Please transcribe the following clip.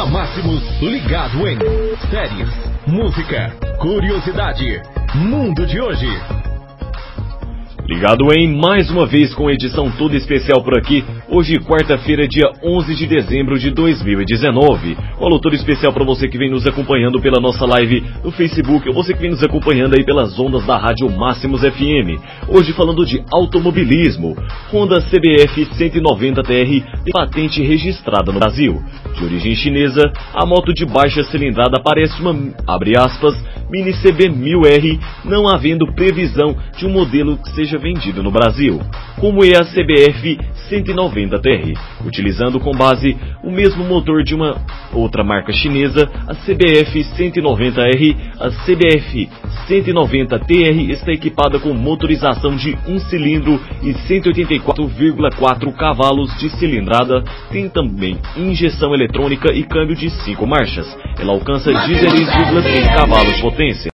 Na Máximos, ligado em séries, música, curiosidade, mundo de hoje. Ligado em mais uma vez com edição toda especial por aqui. Hoje, quarta-feira, dia 11 de dezembro de 2019. Uma lotura especial para você que vem nos acompanhando pela nossa live no Facebook, ou você que vem nos acompanhando aí pelas ondas da Rádio Máximos FM. Hoje falando de automobilismo. Honda CBF 190 TR tem patente registrada no Brasil. De origem chinesa, a moto de baixa cilindrada parece uma, abre aspas, mini CB1000R, não havendo previsão de um modelo que seja vendido no Brasil, como é a CBF 190TR, utilizando com base o mesmo motor de uma outra marca chinesa, a CBF 190R. A CBF 190TR está equipada com motorização de um cilindro e 184,4 cavalos de cilindrada, tem também injeção eletrônica e câmbio de 5 marchas. Ela alcança 16,6 cavalos de potência.